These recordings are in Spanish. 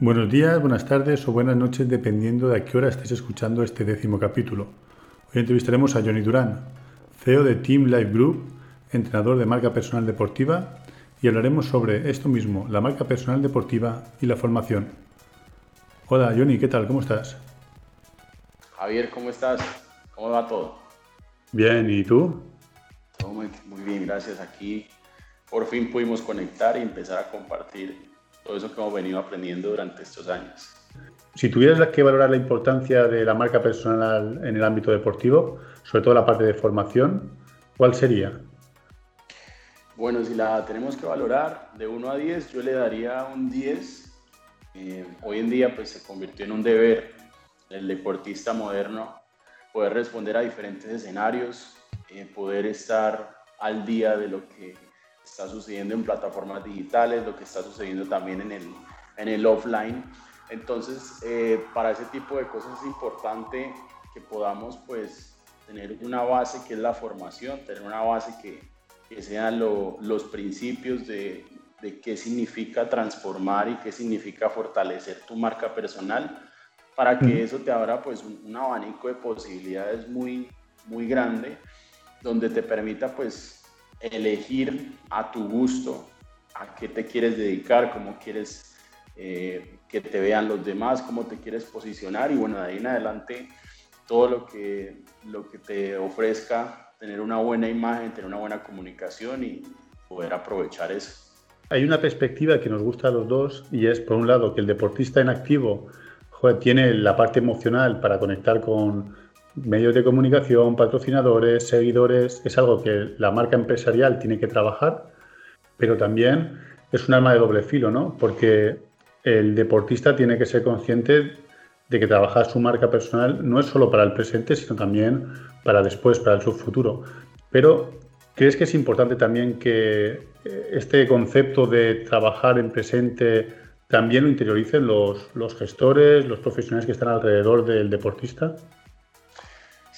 Buenos días, buenas tardes o buenas noches dependiendo de a qué hora estés escuchando este décimo capítulo. Hoy entrevistaremos a Johnny Durán, CEO de Team Life Group, entrenador de marca personal deportiva y hablaremos sobre esto mismo, la marca personal deportiva y la formación. Hola Johnny, ¿qué tal? ¿Cómo estás? Javier, ¿cómo estás? ¿Cómo va todo? Bien, ¿y tú? Todo muy, muy bien, gracias. Aquí por fin pudimos conectar y empezar a compartir todo eso que hemos venido aprendiendo durante estos años. Si tuvieras que valorar la importancia de la marca personal en el ámbito deportivo, sobre todo la parte de formación, ¿cuál sería? Bueno, si la tenemos que valorar de 1 a 10, yo le daría un 10. Eh, hoy en día pues se convirtió en un deber el deportista moderno poder responder a diferentes escenarios, eh, poder estar al día de lo que está sucediendo en plataformas digitales, lo que está sucediendo también en el, en el offline. Entonces, eh, para ese tipo de cosas es importante que podamos pues tener una base que es la formación, tener una base que, que sean los principios de, de qué significa transformar y qué significa fortalecer tu marca personal para que eso te abra pues un, un, abanico de posibilidades muy, muy grande donde te permita pues elegir a tu gusto a qué te quieres dedicar, cómo quieres eh, que te vean los demás, cómo te quieres posicionar y bueno, de ahí en adelante todo lo que, lo que te ofrezca tener una buena imagen, tener una buena comunicación y poder aprovechar eso. Hay una perspectiva que nos gusta a los dos y es, por un lado, que el deportista en activo tiene la parte emocional para conectar con, medios de comunicación, patrocinadores, seguidores, es algo que la marca empresarial tiene que trabajar, pero también es un arma de doble filo, ¿no? Porque el deportista tiene que ser consciente de que trabajar su marca personal no es solo para el presente, sino también para después, para el subfuturo. Pero, ¿crees que es importante también que este concepto de trabajar en presente también lo interioricen los gestores, los profesionales que están alrededor del deportista?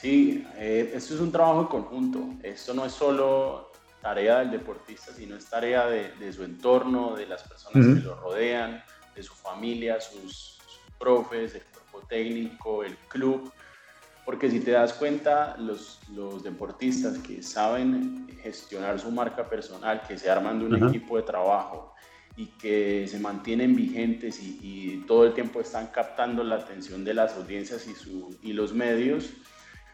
Sí, eh, esto es un trabajo en conjunto. Esto no es solo tarea del deportista, sino es tarea de, su entorno, de las personas que lo rodean, de su familia, sus, profes, el cuerpo técnico, el club. Porque si te das cuenta, los, los deportistas que saben gestionar su marca personal, que se arman de un equipo de trabajo y que se mantienen vigentes y, y, todo el tiempo están captando la atención de las audiencias y, su, y los medios,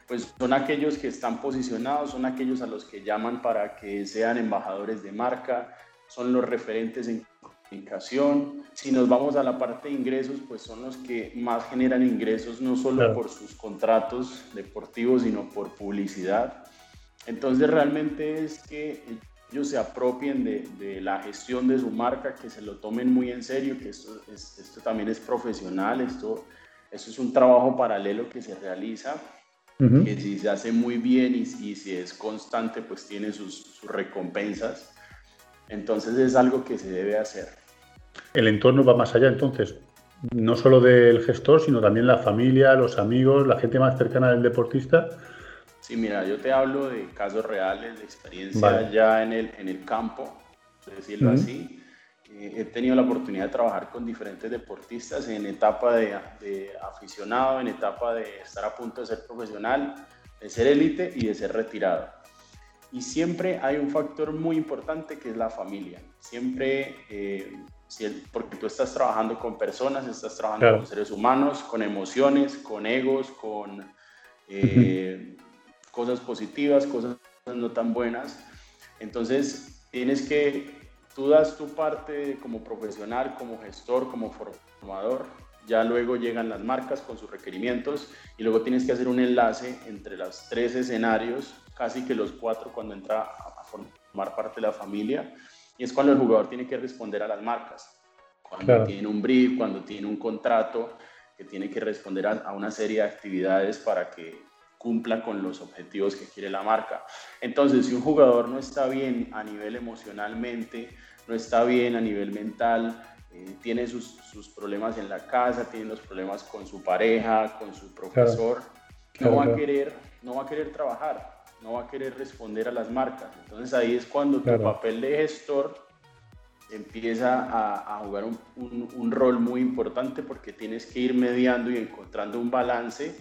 pues son aquellos que están posicionados, son aquellos a los que llaman para que sean embajadores de marca, son los referentes en comunicación. Si nos vamos a la parte de ingresos, pues son los que más generan ingresos, no solo por sus contratos deportivos, sino por publicidad. Entonces realmente es que ellos se apropien de, la gestión de su marca, que se lo tomen muy en serio, que esto, esto también es profesional, esto, esto es un trabajo paralelo que se realiza que si se hace muy bien y, si es constante, pues tiene sus, recompensas. Entonces es algo que se debe hacer. El entorno va más allá, entonces, no solo del gestor, sino también la familia, los amigos, la gente más cercana del deportista. Sí, mira, yo te hablo de casos reales, de experiencia ya en el, en el campo, decirlo así. Eh, he tenido la oportunidad de trabajar con diferentes deportistas en etapa de, aficionado, en etapa de estar a punto de ser profesional, de ser élite y de ser retirado. Y siempre hay un factor muy importante que es la familia. Siempre, eh, porque tú estás trabajando con personas, estás trabajando con seres humanos, con emociones, con egos, con eh, cosas positivas, cosas no tan buenas. Entonces, tienes que tú das tu parte como profesional, como gestor, como formador, ya luego llegan las marcas con sus requerimientos y luego tienes que hacer un enlace entre los tres escenarios, casi que los cuatro cuando entra a formar parte de la familia, y es cuando el jugador tiene que responder a las marcas, cuando tiene un brief, cuando tiene un contrato, que tiene que responder a, una serie de actividades para que cumpla con los objetivos que quiere la marca. Entonces, si un jugador no está bien a nivel emocionalmente, no está bien a nivel mental, eh, tiene sus, sus, problemas en la casa, tiene los problemas con su pareja, con su profesor, no, va a querer, no va a querer trabajar, no va a querer responder a las marcas. Entonces ahí es cuando tu papel de gestor empieza a, jugar un, rol muy importante porque tienes que ir mediando y encontrando un balance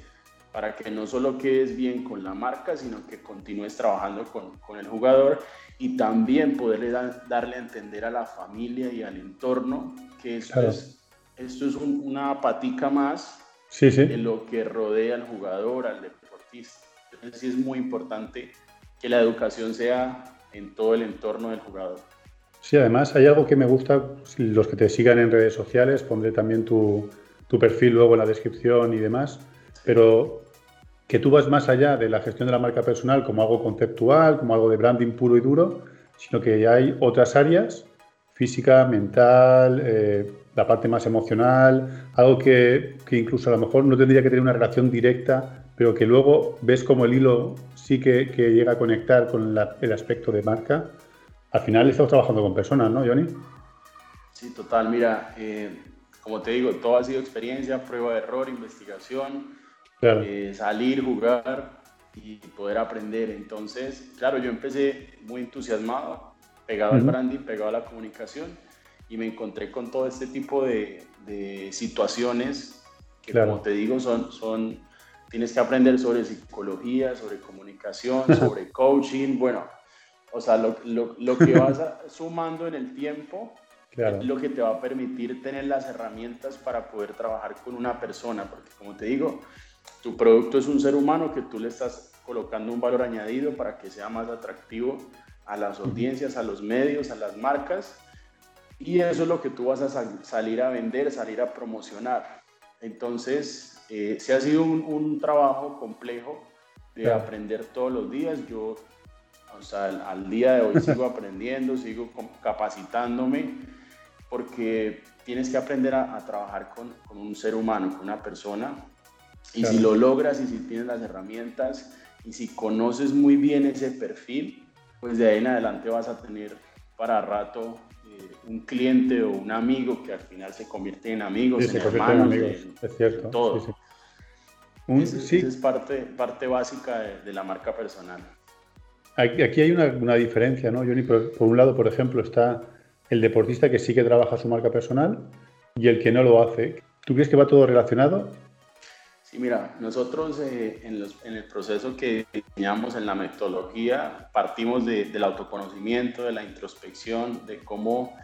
para que no solo quedes bien con la marca, sino que continúes trabajando con, el jugador y también poderle darle a entender a la familia y al entorno que esto es, esto es una patica más sí, sí. de lo que rodea al jugador, al deportista. Entonces sí es muy importante que la educación sea en todo el entorno del jugador. Sí, además hay algo que me gusta, los que te sigan en redes sociales, pondré también tu, perfil luego en la descripción y demás, pero que tú vas más allá de la gestión de la marca personal como algo conceptual, como algo de branding puro y duro, sino que ya hay otras áreas, física, mental, eh, la parte más emocional, algo que, incluso a lo mejor no tendría que tener una relación directa, pero que luego ves como el hilo sí que, llega a conectar con el aspecto de marca al final estamos trabajando con personas, ¿no, Johnny? Sí, total. Mira, eh, como te digo, todo ha sido experiencia, prueba de error, investigación, eh, salir, jugar y poder aprender. Entonces, claro, yo empecé muy entusiasmado, pegado al branding, pegado a la comunicación y me encontré con todo este tipo de, situaciones que, como te digo, son, son, tienes que aprender sobre psicología, sobre comunicación, sobre coaching. Bueno, o sea, lo, lo, lo que vas sumando en el tiempo es lo que te va a permitir tener las herramientas para poder trabajar con una persona, porque como te digo, tu producto es un ser humano que tú le estás colocando un valor añadido para que sea más atractivo a las audiencias, a los medios, a las marcas, y eso es lo que tú vas a salir a vender, salir a promocionar. Entonces, eh, se ha sido un, un trabajo complejo de aprender todos los días. Yo o sea, al, día de hoy sigo aprendiendo, sigo capacitándome, porque tienes que aprender a, trabajar con, con, un ser humano, con una persona. Y si lo logras y si tienes las herramientas y si conoces muy bien ese perfil, pues de ahí en adelante vas a tener para rato eh, un cliente o un amigo que al final se convierte en amigos, en hermanos, es cierto. todo. Sí, Esa es parte, parte básica de la marca personal. Aquí hay una, diferencia, ¿no, Johnny? Por, un lado, por ejemplo, está el deportista que sí que trabaja su marca personal y el que no lo hace. ¿Tú crees que va todo relacionado? Sí, mira, nosotros eh, en, el proceso que diseñamos en la metodología partimos del autoconocimiento, de la introspección, de cómo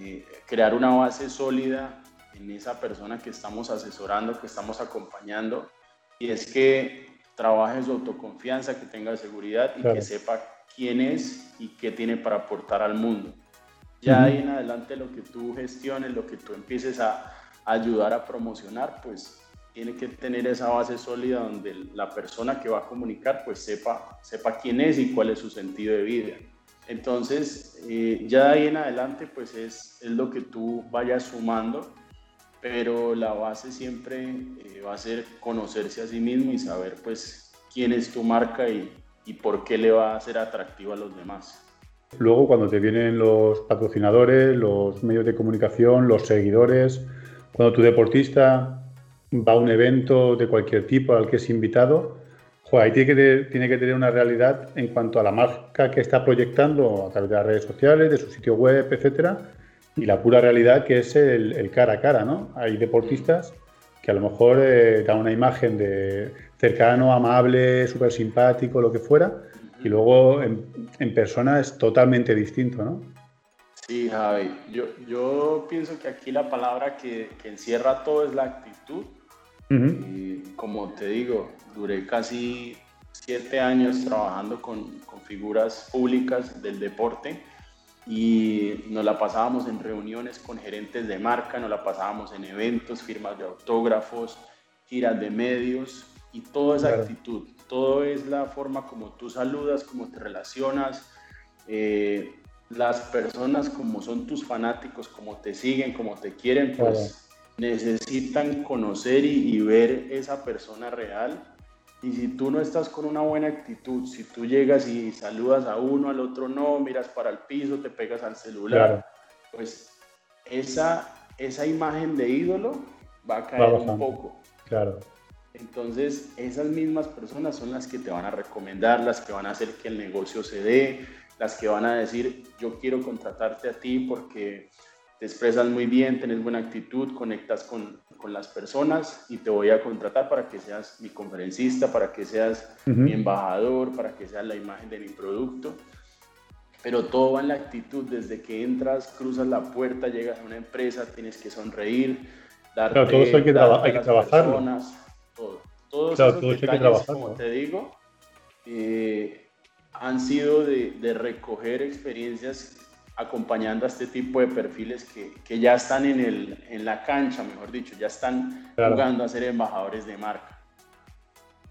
eh, crear una base sólida en esa persona que estamos asesorando, que estamos acompañando. Y es que trabaje su autoconfianza, que tenga seguridad y que sepa quién es y qué tiene para aportar al mundo. Ya ahí en adelante lo que tú gestiones, lo que tú empieces a ayudar a promocionar, pues tiene que tener esa base sólida donde la persona que va a comunicar pues sepa, sepa quién es y cuál es su sentido de vida. Entonces, eh, ya de ahí en adelante pues es, es lo que tú vayas sumando pero la base siempre eh, va a ser conocerse a sí mismo y saber pues quién es tu marca y, y por qué le va a ser atractivo a los demás. Luego cuando te vienen los patrocinadores, los medios de comunicación, los seguidores, cuando tu deportista va a un evento de cualquier tipo al que es invitado, ahí tiene que, tiene que tener una realidad en cuanto a la marca que está proyectando a través de las redes sociales, de su sitio web, etcétera, y la pura realidad que es el, cara a cara, ¿no? Hay deportistas que a lo mejor eh, dan una imagen de cercano, amable, súper simpático, lo que fuera, y luego en, persona es totalmente distinto, ¿no? Sí, Javi, yo, yo pienso que aquí la palabra que, encierra todo es la actitud. Y como te digo, duré casi siete años trabajando con, con figuras públicas del deporte y nos la pasábamos en reuniones con gerentes de marca, nos la pasábamos en eventos, firmas de autógrafos, giras de medios y toda esa actitud. Todo es la forma como tú saludas, como te relacionas, eh, las personas como son tus fanáticos, como te siguen, como te quieren, pues necesitan conocer y, y ver esa persona real y si tú no estás con una buena actitud, si tú llegas y saludas a uno, al otro no, miras para el piso, te pegas al celular, pues esa, esa imagen de ídolo va a caer un poco. Claro. Entonces, esas mismas personas son las que te van a recomendar, las que van a hacer que el negocio se dé, las que van a decir, yo quiero contratarte a ti porque te expresas muy bien, tienes buena actitud, conectas con, con las personas y te voy a contratar para que seas mi conferencista, para que seas mi embajador, para que seas la imagen de mi producto. Pero todo va en la actitud, desde que entras, cruzas la puerta, llegas a una empresa, tienes que sonreír, darte, claro, todo eso hay que, hay que trabajarlo. todo. Todos esos detalles, como te digo, eh, han sido de, de recoger experiencias acompañando a este tipo de perfiles que, que ya están en, el, en, la cancha, mejor dicho, ya están jugando a ser embajadores de marca.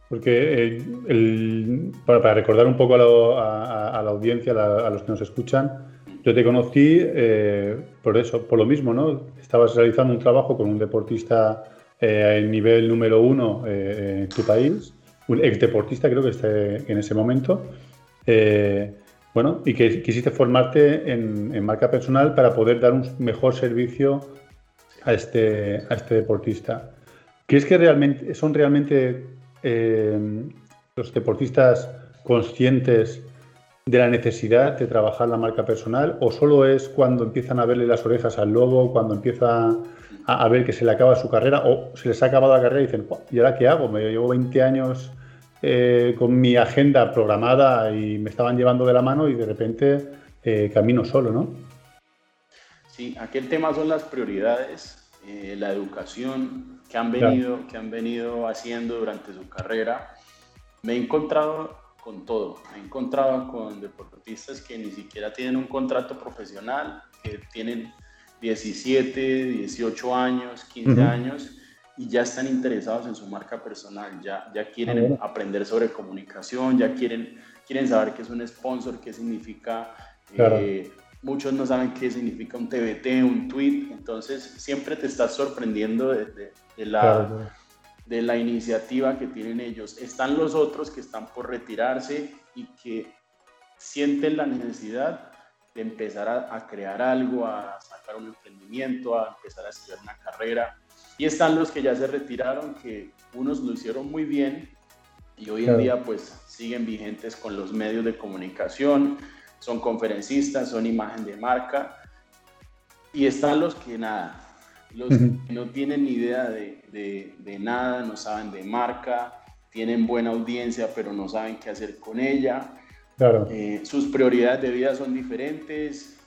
Porque eh, el, para, recordar un poco a, la audiencia, a, los que nos escuchan, yo te conocí eh, por eso, por lo mismo, ¿no? Estabas realizando un trabajo con un deportista eh, en nivel número uno en tu país, un ex deportista creo que esté en ese momento. Bueno, y que quisiste formarte en, marca personal para poder dar un mejor servicio a este, a este deportista. ¿Crees que realmente son realmente eh, los deportistas conscientes de la necesidad de trabajar la marca personal o solo es cuando empiezan a verle las orejas al lobo, cuando empieza a, ver que se le acaba su carrera o se les ha acabado la carrera y dicen, ¿y ahora qué hago? Me llevo 20 años eh, con mi agenda programada y me estaban llevando de la mano y de repente eh, camino solo, ¿no? Sí, aquel tema son las prioridades, eh, la educación que han, venido, que han venido haciendo durante su carrera. Me he encontrado con todo, me he encontrado con deportistas que ni siquiera tienen un contrato profesional, que tienen 17, 18 años, 15 años y ya están interesados en su marca personal, ya, ya quieren aprender sobre comunicación, ya quieren, quieren saber qué es un sponsor, qué significa... Eh, muchos no saben qué significa un TBT, un tweet, entonces siempre te estás sorprendiendo de, la, de la iniciativa que tienen ellos. Están los otros que están por retirarse y que sienten la necesidad de empezar a, a crear algo, a sacar un emprendimiento, a empezar a estudiar una carrera y están los que ya se retiraron, que unos lo hicieron muy bien y hoy en día pues siguen vigentes con los medios de comunicación, son conferencistas, son imagen de marca. Y están los que nada, los que no tienen ni idea de, de, nada, no saben de marca, tienen buena audiencia pero no saben qué hacer con ella. Claro. Eh, sus prioridades de vida son diferentes,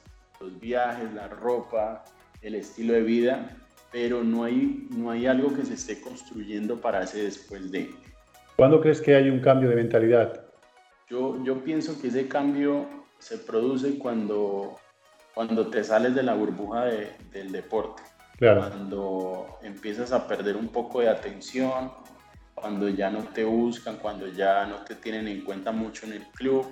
los viajes, la ropa, el estilo de vida pero no hay, no hay algo que se esté construyendo para ese después de. ¿Cuándo crees que hay un cambio de mentalidad? Yo, yo pienso que ese cambio se produce cuando, cuando te sales de la burbuja del deporte. Claro. Cuando empiezas a perder un poco de atención, cuando ya no te buscan, cuando ya no te tienen en cuenta mucho en el club,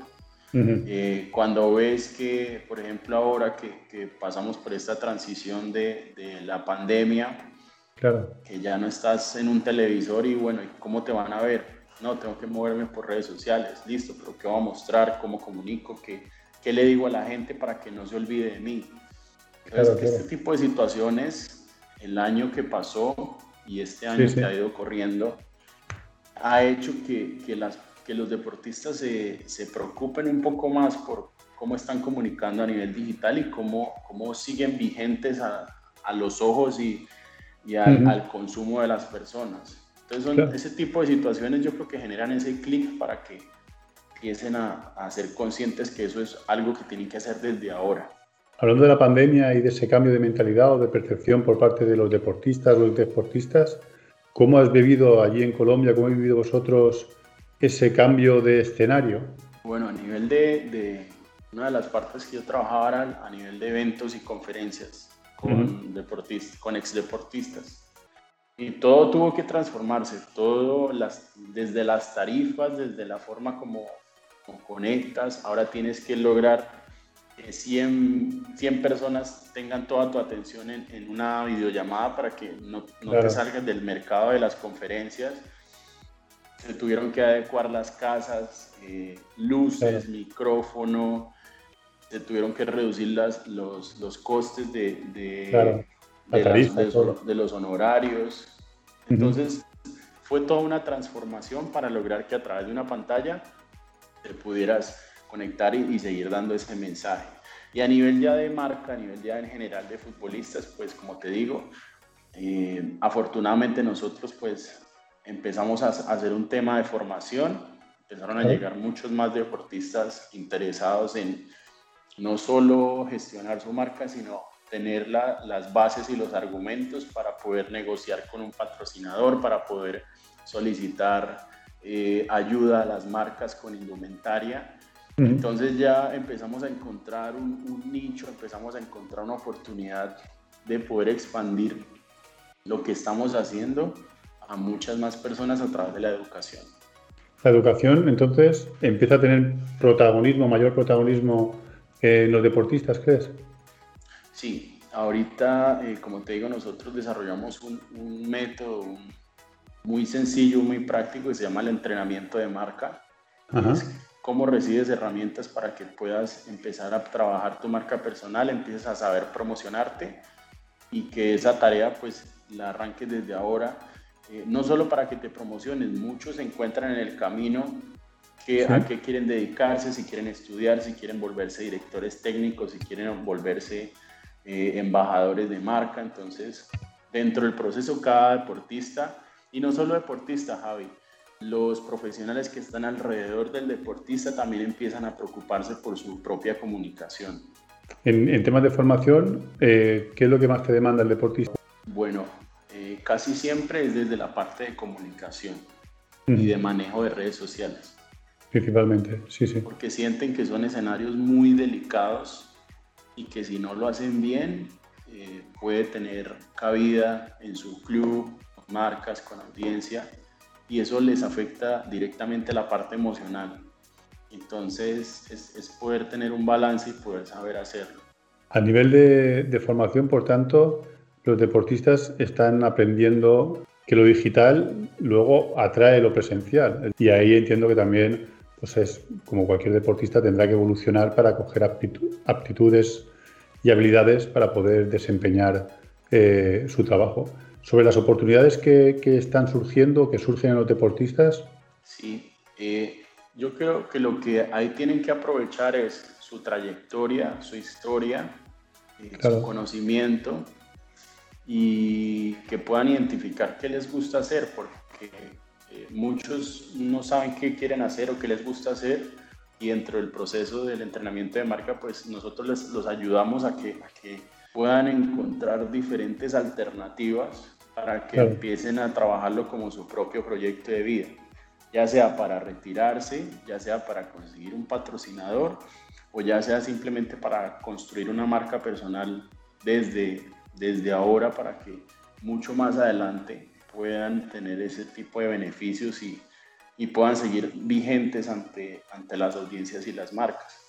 eh, cuando ves que, por ejemplo, ahora que, pasamos por esta transición de, de, la pandemia, claro. que ya no estás en un televisor y bueno, ¿cómo te van a ver? No, tengo que moverme por redes sociales, listo, pero ¿qué voy a mostrar? ¿Cómo comunico? ¿Qué, qué le digo a la gente para que no se olvide de mí? Entonces, este tipo de situaciones, el año que pasó y este año que ha ido corriendo, ha hecho que, que las que los deportistas se, se, preocupen un poco más por cómo están comunicando a nivel digital y cómo, cómo siguen vigentes a, a los ojos y, y al, al, consumo de las personas. Entonces, son ese tipo de situaciones yo creo que generan ese clic para que empiecen a, a, ser conscientes que eso es algo que tienen que hacer desde ahora. Hablando de la pandemia y de ese cambio de mentalidad o de percepción por parte de los deportistas, los deportistas, ¿cómo has vivido allí en Colombia? ¿Cómo habéis vivido vosotros ese cambio de escenario? Bueno, a nivel de, de una de las partes que yo trabajaba era a nivel de eventos y conferencias con, deportistas, con ex deportistas. Y todo tuvo que transformarse, todo las, desde las tarifas, desde la forma como, conectas, ahora tienes que lograr que 100, 100 personas tengan toda tu atención en, en una videollamada para que no, no te salgas del mercado de las conferencias se tuvieron que adecuar las casas, eh, luces, micrófono, se tuvieron que reducir las, los, los costes de, de, de, los honorarios. Entonces, fue toda una transformación para lograr que a través de una pantalla te pudieras conectar y, seguir dando ese mensaje. Y a nivel ya de marca, a nivel ya en general de futbolistas, pues como te digo, eh, afortunadamente nosotros pues empezamos a, hacer un tema de formación, empezaron a llegar muchos más deportistas interesados en no solo gestionar su marca, sino tener las bases y los argumentos para poder negociar con un patrocinador, para poder solicitar eh, ayuda a las marcas con indumentaria. Entonces ya empezamos a encontrar un, nicho, empezamos a encontrar una oportunidad de poder expandir lo que estamos haciendo a muchas más personas a través de la educación. La educación entonces empieza a tener protagonismo, mayor protagonismo en los deportistas, ¿crees? Sí, ahorita, eh, como te digo, nosotros desarrollamos un, un método, muy sencillo, muy práctico y se llama el entrenamiento de marca. cómo recibes herramientas para que puedas empezar a trabajar tu marca personal, empieces a saber promocionarte y que esa tarea pues la arranques desde ahora, eh, no solo para que te promociones, muchos se encuentran en el camino que, a qué quieren dedicarse, si quieren estudiar, si quieren volverse directores técnicos, si quieren volverse eh, embajadores de marca, entonces dentro del proceso cada deportista y no solo deportistas, Javi, los profesionales que están alrededor del deportista también empiezan a preocuparse por su propia comunicación. En, temas de formación, eh, ¿qué es lo que más te demanda el deportista? Bueno, eh, casi siempre es desde la parte de comunicación y de manejo de redes sociales. Principalmente, sí, sí. Porque sienten que son escenarios muy delicados y que si no lo hacen bien, eh, puede tener cabida en su club marcas, con audiencia, y eso les afecta directamente la parte emocional. Entonces es, poder tener un balance y poder saber hacerlo. A nivel de, formación, por tanto, los deportistas están aprendiendo que lo digital luego atrae lo presencial. Y ahí entiendo que también, pues es como cualquier deportista, tendrá que evolucionar para coger aptitudes y habilidades para poder desempeñar eh, su trabajo sobre las oportunidades que, están surgiendo, que surgen en los deportistas. Sí, eh, yo creo que lo que ahí tienen que aprovechar es su trayectoria, su historia, eh, su conocimiento y que puedan identificar qué les gusta hacer, porque eh, muchos no saben qué quieren hacer o qué les gusta hacer y dentro del proceso del entrenamiento de marca, pues nosotros les, los ayudamos a que, a que puedan encontrar diferentes alternativas para que empiecen a trabajarlo como su propio proyecto de vida, ya sea para retirarse, ya sea para conseguir un patrocinador o ya sea simplemente para construir una marca personal desde, desde ahora para que mucho más adelante puedan tener ese tipo de beneficios y, y puedan seguir vigentes ante, ante las audiencias y las marcas.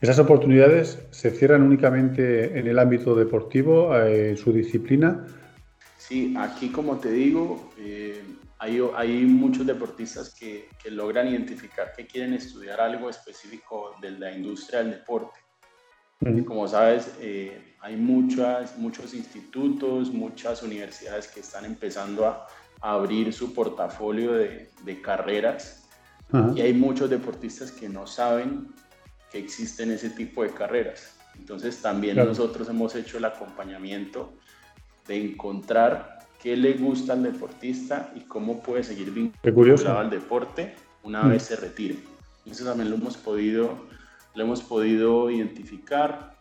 ¿Esas oportunidades se cierran únicamente en el ámbito deportivo, eh, en su disciplina, Sí, aquí como te digo, eh, hay, hay, muchos deportistas que, que, logran identificar que quieren estudiar algo específico de la industria del deporte. Como sabes, eh, hay muchas, muchos institutos, muchas universidades que están empezando a, abrir su portafolio de, de carreras y hay muchos deportistas que no saben que existen ese tipo de carreras. Entonces también nosotros hemos hecho el acompañamiento de encontrar qué le gusta al deportista y cómo puede seguir vinculado al deporte una mm. vez se retire. Eso también lo hemos podido, lo hemos podido identificar.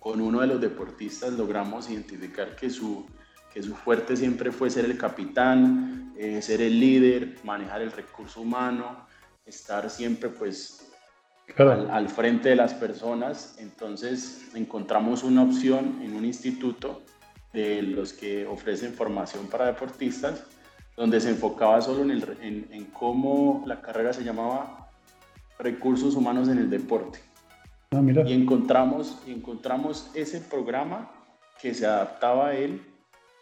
Con uno de los deportistas logramos identificar que su, que su fuerte siempre fue ser el capitán, eh, ser el líder, manejar el recurso humano, estar siempre pues al, al, frente de las personas. Entonces encontramos una opción en un instituto de los que ofrecen formación para deportistas, donde se enfocaba solo en, el, en, cómo la carrera se llamaba Recursos Humanos en el Deporte. Ah, y, encontramos, y encontramos ese programa que se adaptaba a él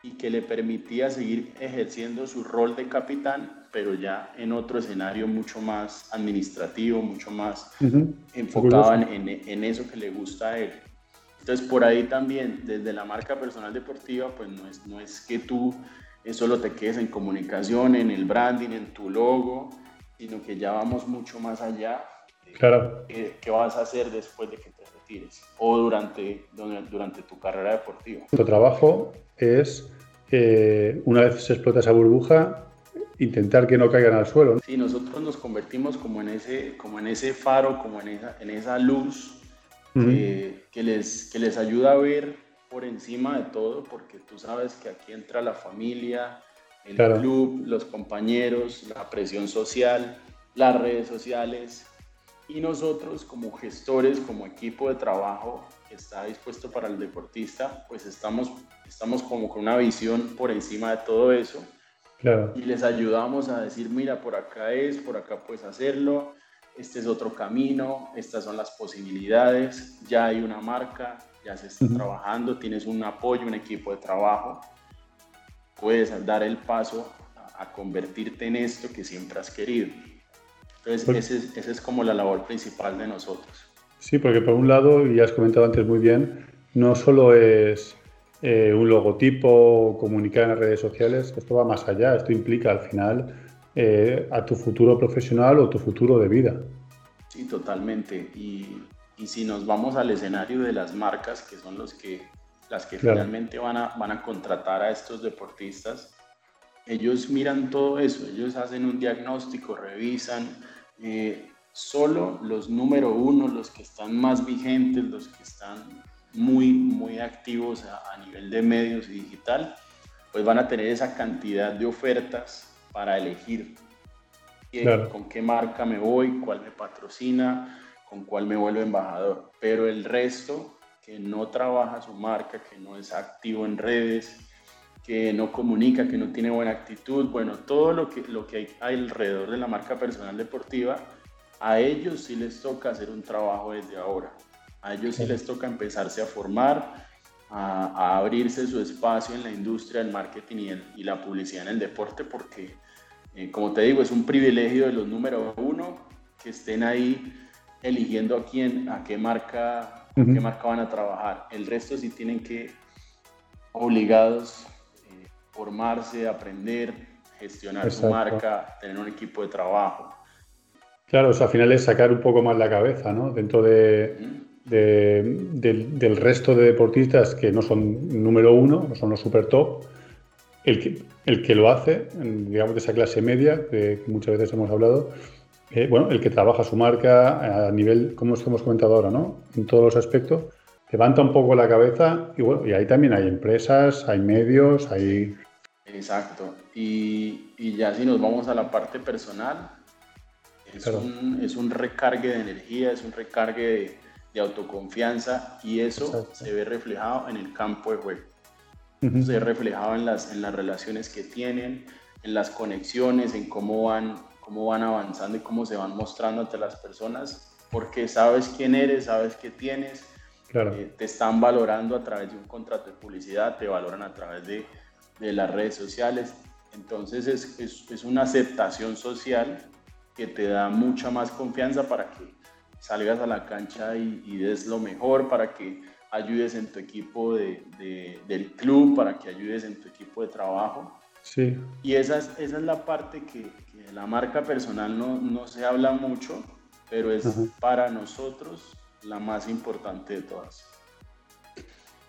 y que le permitía seguir ejerciendo su rol de capitán, pero ya en otro escenario mucho más administrativo, mucho más enfocado en, en, eso que le gusta a él. Entonces, por ahí también, desde la marca personal deportiva, pues no es, no es que tú solo te quedes en comunicación, en el branding, en tu logo, sino que ya vamos mucho más allá claro. qué, vas a hacer después de que te retires o durante, durante tu carrera deportiva. Tu trabajo es, eh, una vez se explota esa burbuja, intentar que no caigan al suelo. Sí, nosotros nos convertimos como en ese, como en ese faro, como en esa, en esa luz que, les, que les ayuda a ver por encima de todo, porque tú sabes que aquí entra la familia, el club, los compañeros, la presión social, las redes sociales y nosotros como gestores, como equipo de trabajo que está dispuesto para el deportista, pues estamos, estamos como con una visión por encima de todo eso. Y les ayudamos a decir, mira, por acá es, por acá puedes hacerlo, este es otro camino, estas son las posibilidades, ya hay una marca, ya se está trabajando, tienes un apoyo, un equipo de trabajo, puedes dar el paso a, convertirte en esto que siempre has querido. Entonces, pues esa es, es como la labor principal de nosotros. Sí, porque por un lado, y has comentado antes muy bien, no solo es eh, un logotipo, comunicar en las redes sociales, esto va más allá, esto implica al final eh, a tu futuro profesional o tu futuro de vida. Sí, totalmente. Y, y, si nos vamos al escenario de las marcas, que son los que, las que finalmente van a, van a contratar a estos deportistas, ellos miran todo eso, ellos hacen un diagnóstico, revisan. Eh, solo los número uno, los que están más vigentes, los que están muy, muy activos a, a nivel de medios y digital, pues van a tener esa cantidad de ofertas para elegir con qué marca me voy, cuál me patrocina, con cuál me vuelvo embajador. Pero el resto que no trabaja su marca, que no es activo en redes, que no comunica, que no tiene buena actitud, bueno, todo lo que, lo que hay alrededor de la marca personal deportiva, a ellos sí les toca hacer un trabajo desde ahora. A ellos sí les toca empezarse a formar, a, abrirse su espacio en la industria del marketing y, y la publicidad en el deporte, porque eh, como te digo, es un privilegio de los número uno que estén ahí eligiendo a quién, a qué marca, qué marca van a trabajar. El resto sí tienen que obligados formarse, aprender, gestionar su marca, tener un equipo de trabajo. Claro, o sea, al final es sacar un poco más la cabeza, ¿no? Dentro de, del, resto de deportistas que no son número uno, no son los super top, el que, el que lo hace, digamos de esa clase media, que muchas veces hemos hablado, eh, bueno, el que trabaja su marca a nivel, como hemos comentado ahora, ¿no? En todos los aspectos, levanta un poco la cabeza y bueno, y ahí también hay empresas, hay medios, hay... Exacto. Y, y ya si nos vamos a la parte personal, es, un, es un recargue de energía, es un recargue de, de autoconfianza y eso se ve reflejado en el campo de juego. Se reflejado en las, en las relaciones que tienen, en las conexiones, en cómo van, cómo van avanzando y cómo se van mostrando ante las personas, porque sabes quién eres, sabes qué tienes, eh, te están valorando a través de un contrato de publicidad, te valoran a través de, de las redes sociales. Entonces es, es, es, una aceptación social que te da mucha más confianza para que salgas a la cancha y, y des lo mejor, para que ayudes en tu equipo de, del club, para que ayudes en tu equipo de trabajo. Sí. Y esa es, esa es la parte que, la marca personal no, no, se habla mucho, pero es para nosotros la más importante de todas.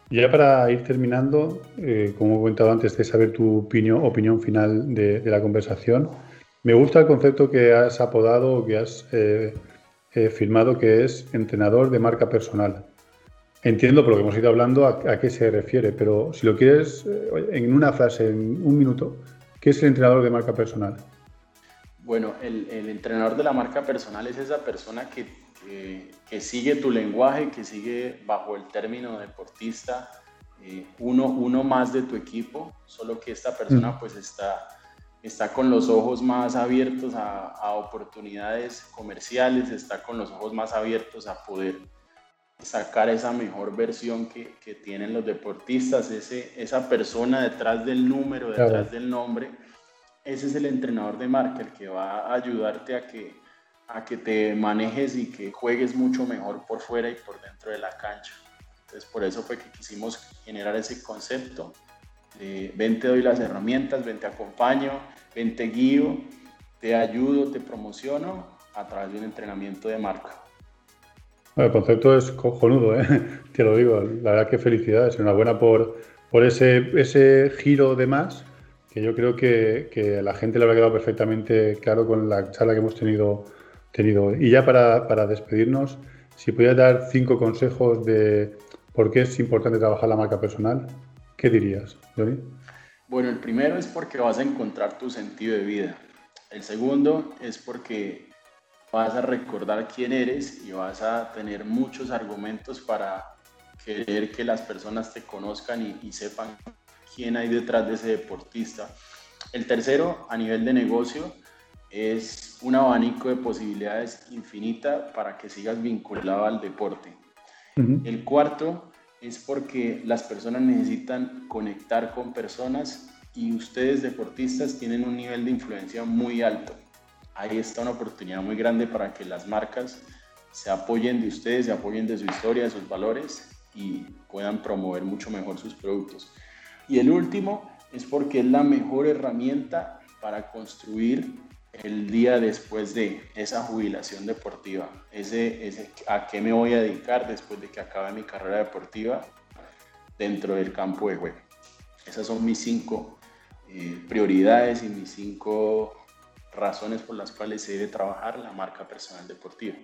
Ya para ir terminando, eh, como he comentado antes de saber tu opinión, opinión final de, la conversación, me gusta el concepto que has apodado, que has eh, eh, firmado, que es entrenador de marca personal. Entiendo por lo que hemos ido hablando a, qué se refiere, pero si lo quieres eh, en una frase, en un minuto, ¿qué es el entrenador de marca personal? Bueno, el, entrenador de la marca personal es esa persona que, que, sigue tu lenguaje, que sigue bajo el término deportista, eh, uno, uno más de tu equipo, solo que esta persona mm. pues está, está con los ojos más abiertos a, a oportunidades comerciales, está con los ojos más abiertos a poder sacar esa mejor versión que, que tienen los deportistas, ese, esa persona detrás del número, detrás del nombre, ese es el entrenador de marca, el que va a ayudarte a que, a que te manejes y que juegues mucho mejor por fuera y por dentro de la cancha. Entonces por eso fue que quisimos generar ese concepto de ven te doy las herramientas, ven te acompaño, ven te guío, te ayudo, te promociono a través de un entrenamiento de marca. El concepto es cojonudo, ¿eh? te lo digo. La verdad que felicidades, enhorabuena por, por ese, ese giro de más, que yo creo que, que la gente le habrá quedado perfectamente claro con la charla que hemos tenido, tenido Y ya para, para despedirnos, si pudieras dar cinco consejos de por qué es importante trabajar la marca personal, ¿qué dirías, Johnny? Bueno, el primero es porque vas a encontrar tu sentido de vida. El segundo es porque vas a recordar quién eres y vas a tener muchos argumentos para querer que las personas te conozcan y, sepan quién hay detrás de ese deportista. El tercero, a nivel de negocio, es un abanico de posibilidades infinita para que sigas vinculado al deporte. El cuarto es porque las personas necesitan conectar con personas y ustedes deportistas tienen un nivel de influencia muy alto ahí está una oportunidad muy grande para que las marcas se apoyen de ustedes, se apoyen de su historia, de sus valores y puedan promover mucho mejor sus productos. Y el último es porque es la mejor herramienta para construir el día después de esa jubilación deportiva, ese, ese a qué me voy a dedicar después de que acabe mi carrera deportiva dentro del campo de juego. Esas son mis cinco eh, prioridades y mis cinco razones por las cuales se debe trabajar la marca personal deportiva.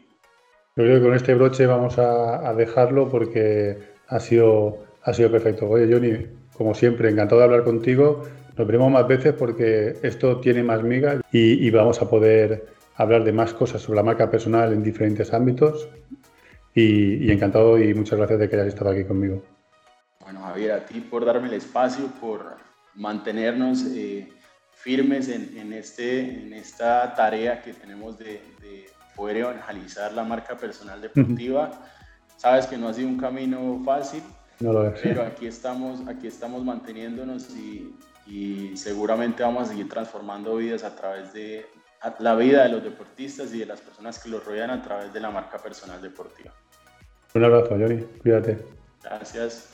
Yo creo que con este broche vamos a, dejarlo porque ha sido, ha sido perfecto. Oye, Johnny, como siempre, encantado de hablar contigo. Nos veremos más veces porque esto tiene más migas y, vamos a poder hablar de más cosas sobre la marca personal en diferentes ámbitos. Y, encantado y muchas gracias de que hayas estado aquí conmigo. Bueno, Javier, a ti por darme el espacio, por mantenernos eh, firmes en, este, en esta tarea que tenemos de, poder evangelizar la marca personal deportiva. Sabes que no ha sido un camino fácil, pero aquí estamos, aquí estamos manteniéndonos y, y seguramente vamos a seguir transformando vidas a través de la vida de los deportistas y de las personas que los rodean a través de la marca personal deportiva. Un abrazo, Johnny. Cuídate. Gracias.